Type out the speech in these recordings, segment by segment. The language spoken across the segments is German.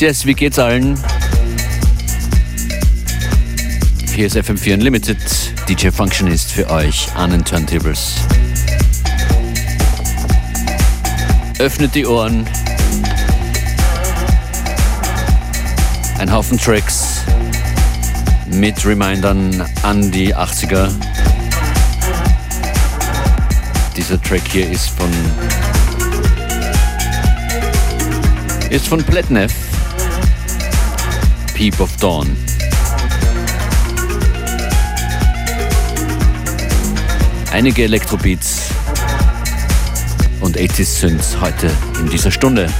Yes, wie geht's allen? Hier ist FM4 Unlimited. DJ Functionist für euch an den Turntables. Öffnet die Ohren. Ein Haufen Tracks mit Remindern an die 80er. Dieser Track hier ist von ist von Pletnev. Peep of Dawn. Einige Elektrobeats und 80s Synths heute in dieser Stunde.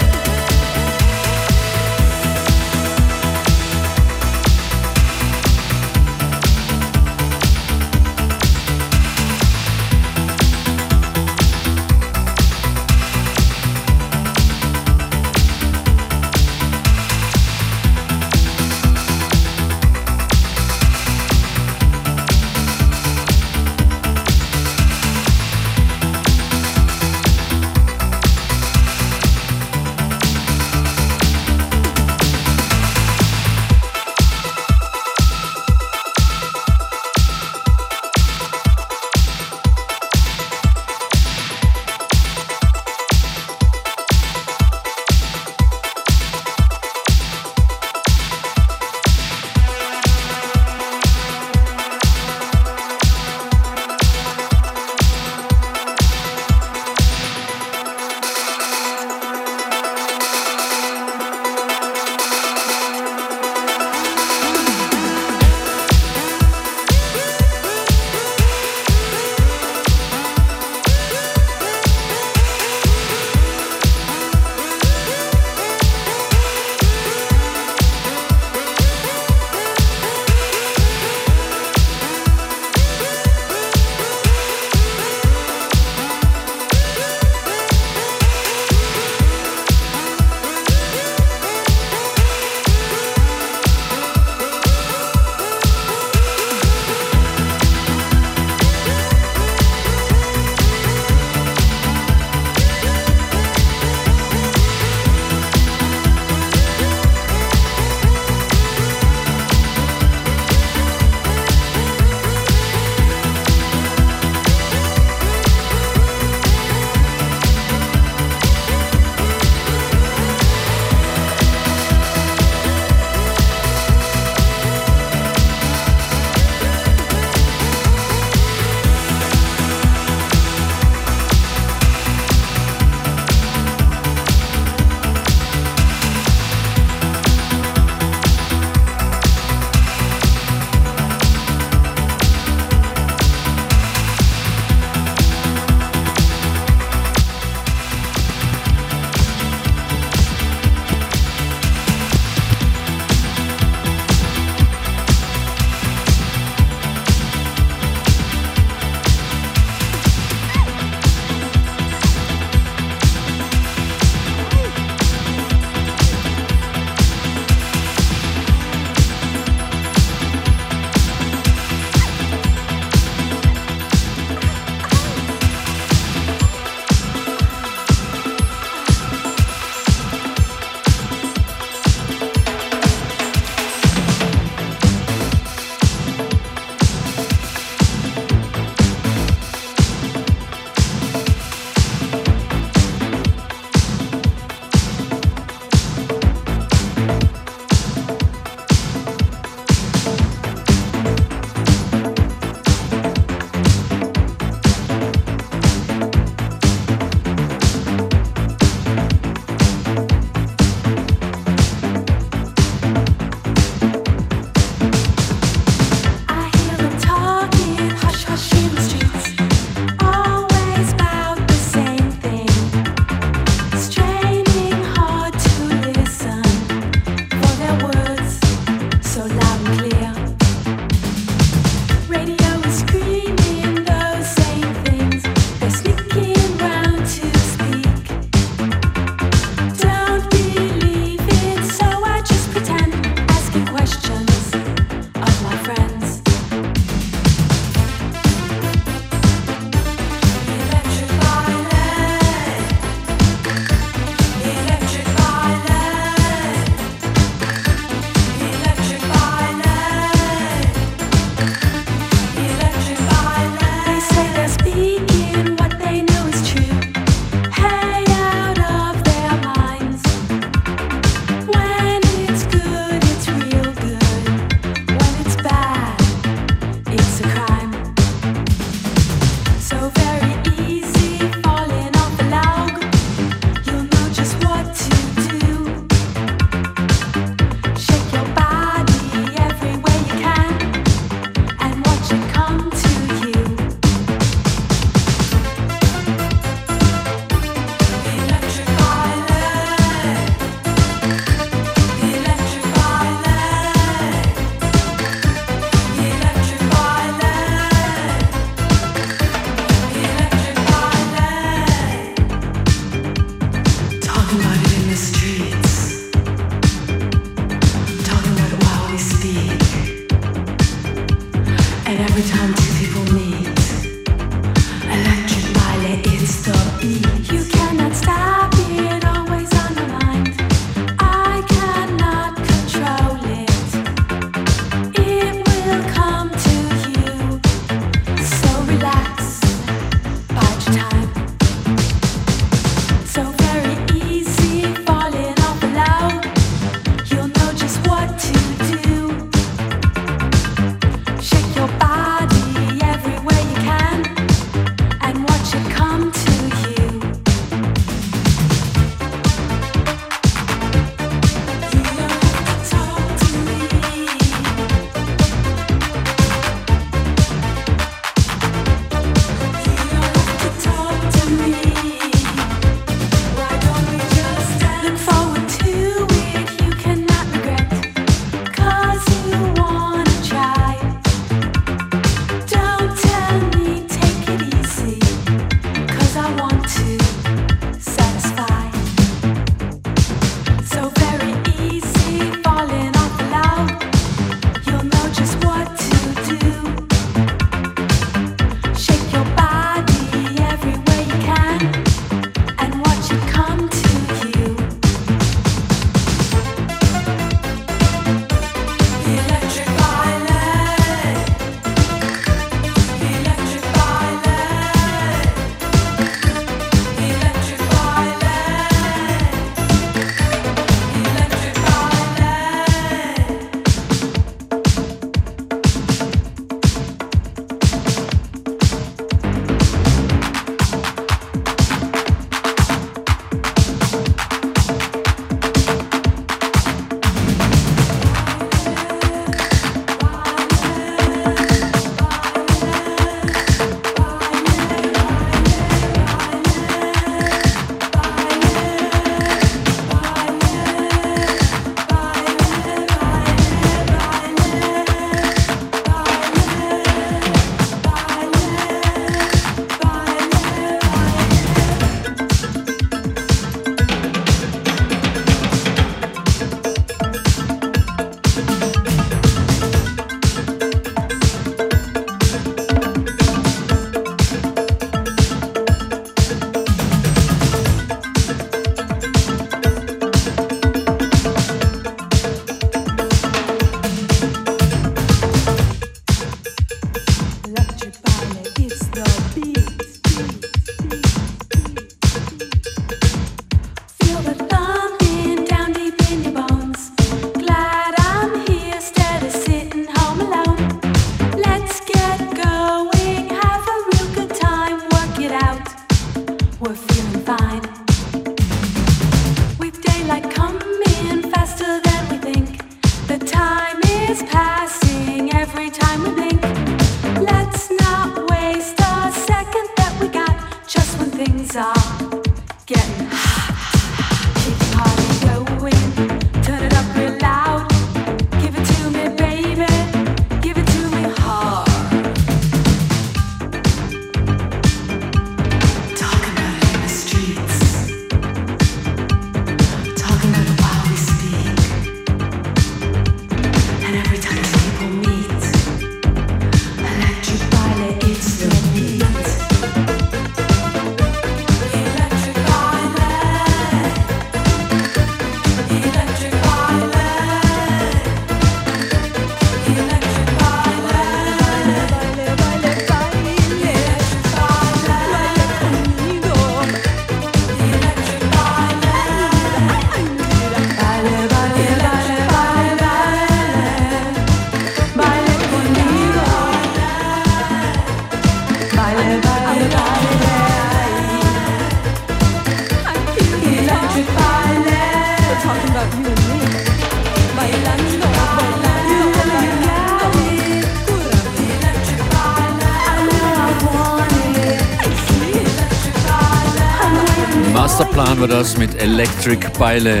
War das mit Electric Beile.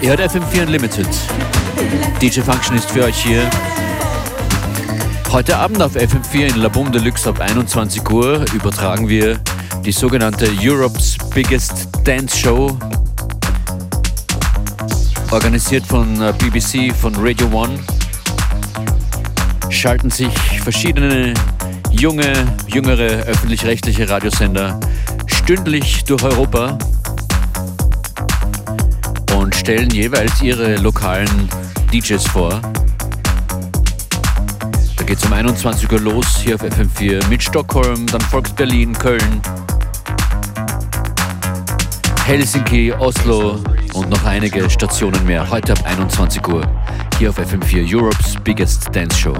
Ihr hört FM4 Unlimited. DJ Function ist für euch hier. Heute Abend auf FM4 in La Boom Deluxe ab 21 Uhr übertragen wir die sogenannte Europe's Biggest Dance Show. Organisiert von äh, BBC, von Radio One. Schalten sich verschiedene junge, jüngere öffentlich-rechtliche Radiosender stündlich durch Europa und stellen jeweils ihre lokalen DJs vor. Da geht es um 21 Uhr los hier auf FM4 mit Stockholm, dann folgt Berlin, Köln, Helsinki, Oslo und noch einige Stationen mehr. Heute ab 21 Uhr hier auf FM4 Europe's Biggest Dance Show.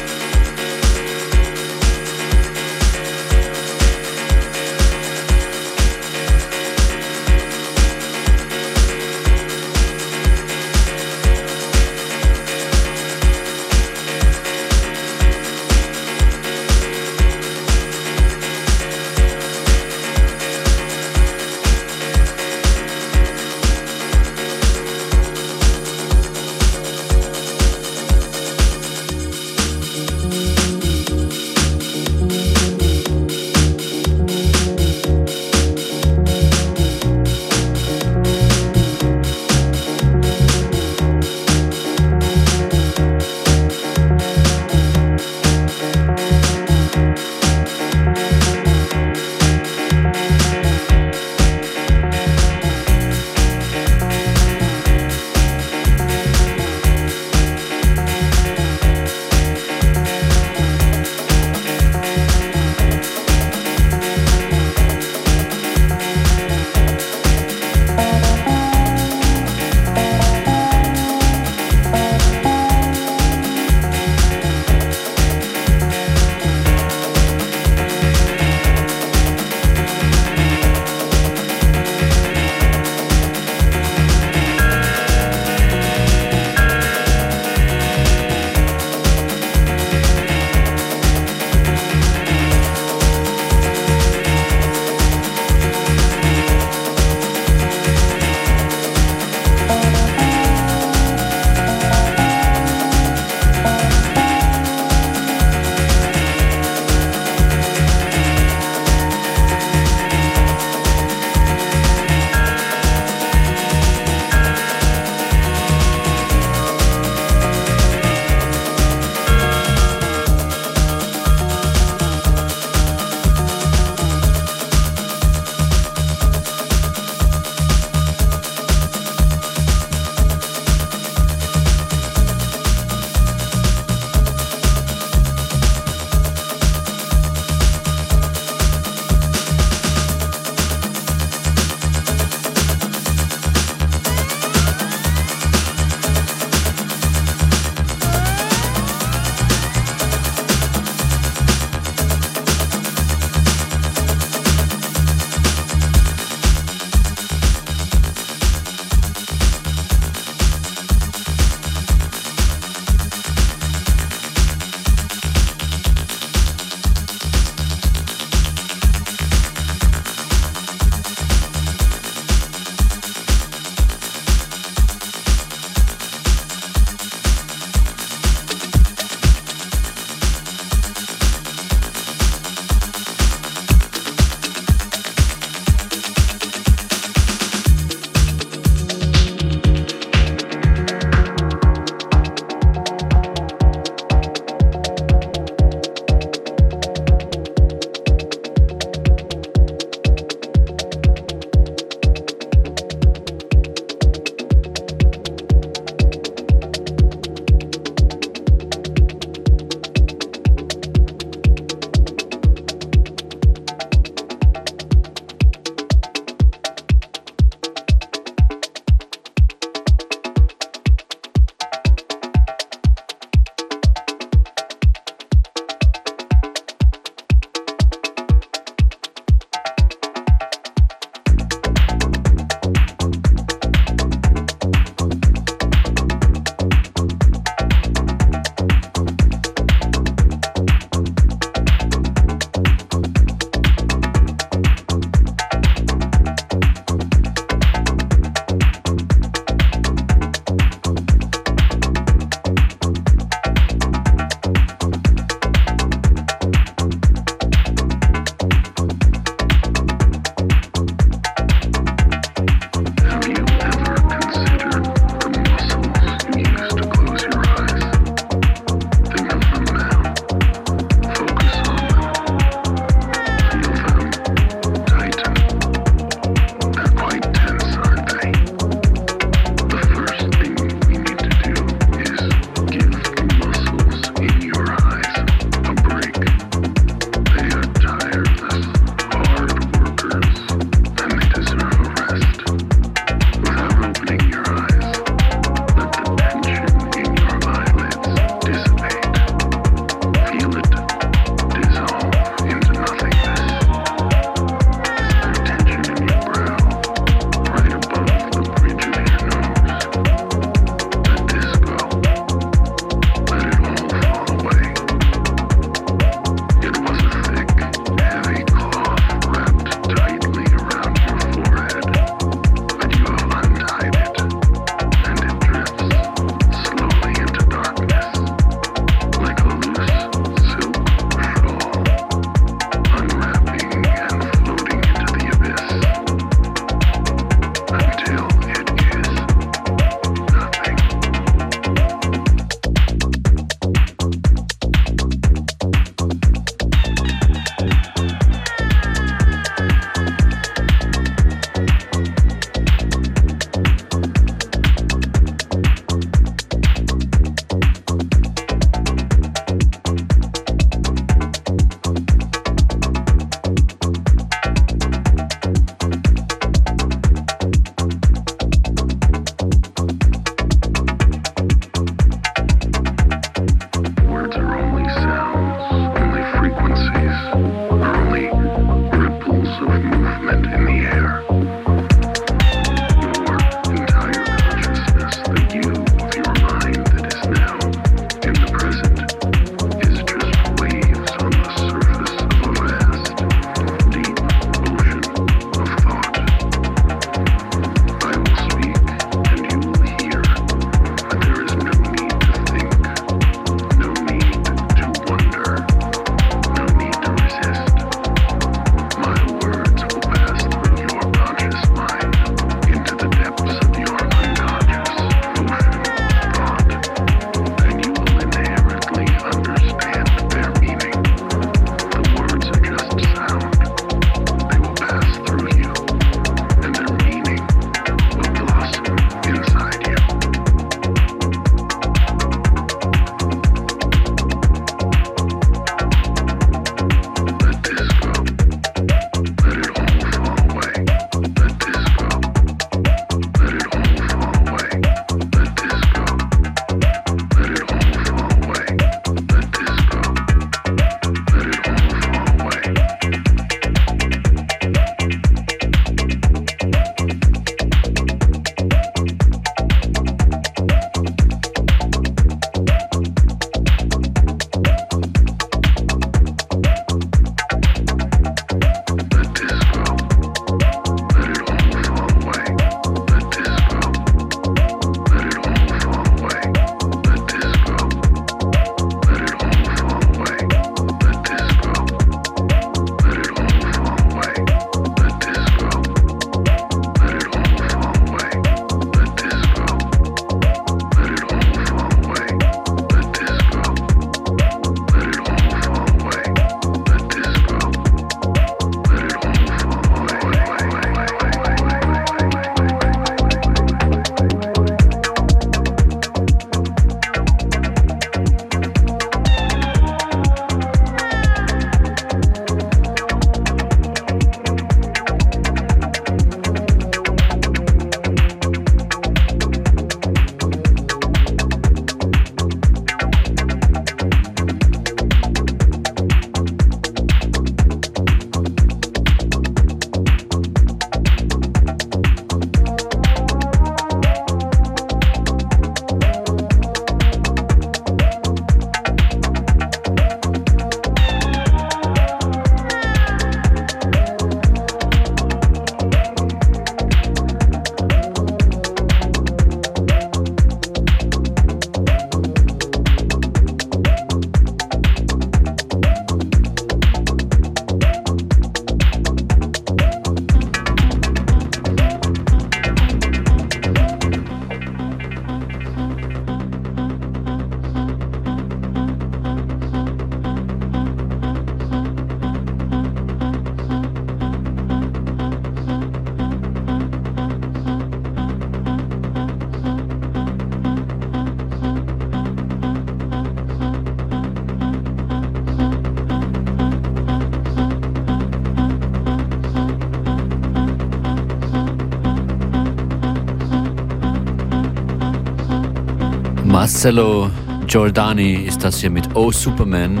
Marcello Giordani ist das hier mit Oh Superman.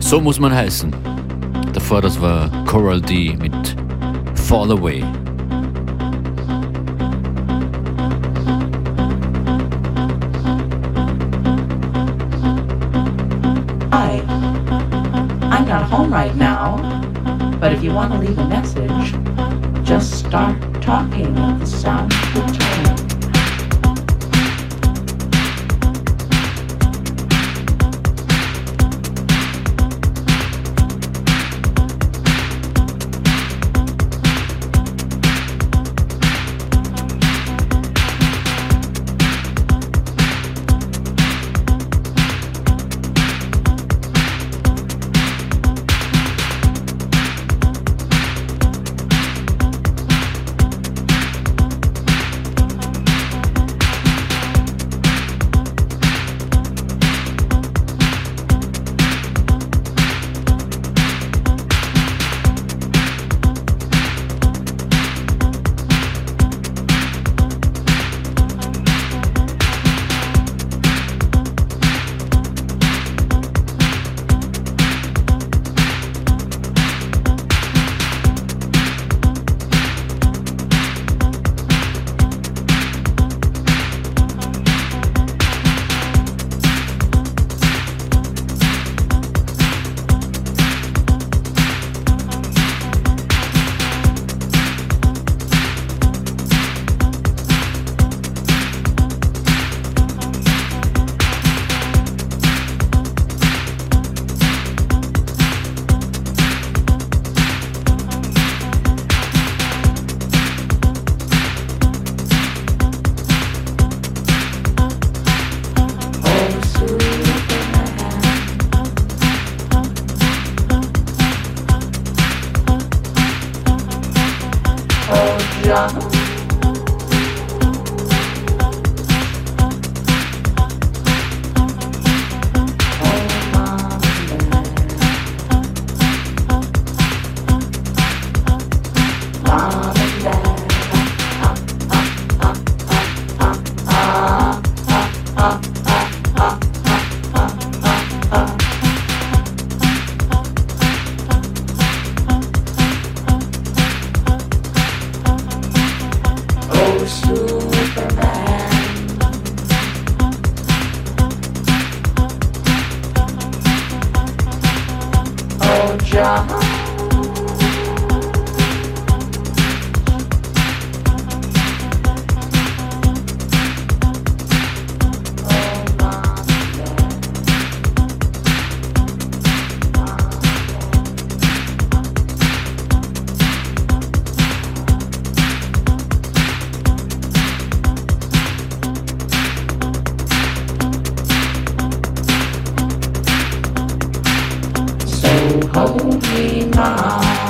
So muss man heißen. Davor das war Coral D mit Fall Away. Hi. I'm not home right now, but if you want to leave a message, just start talking the sound help me now.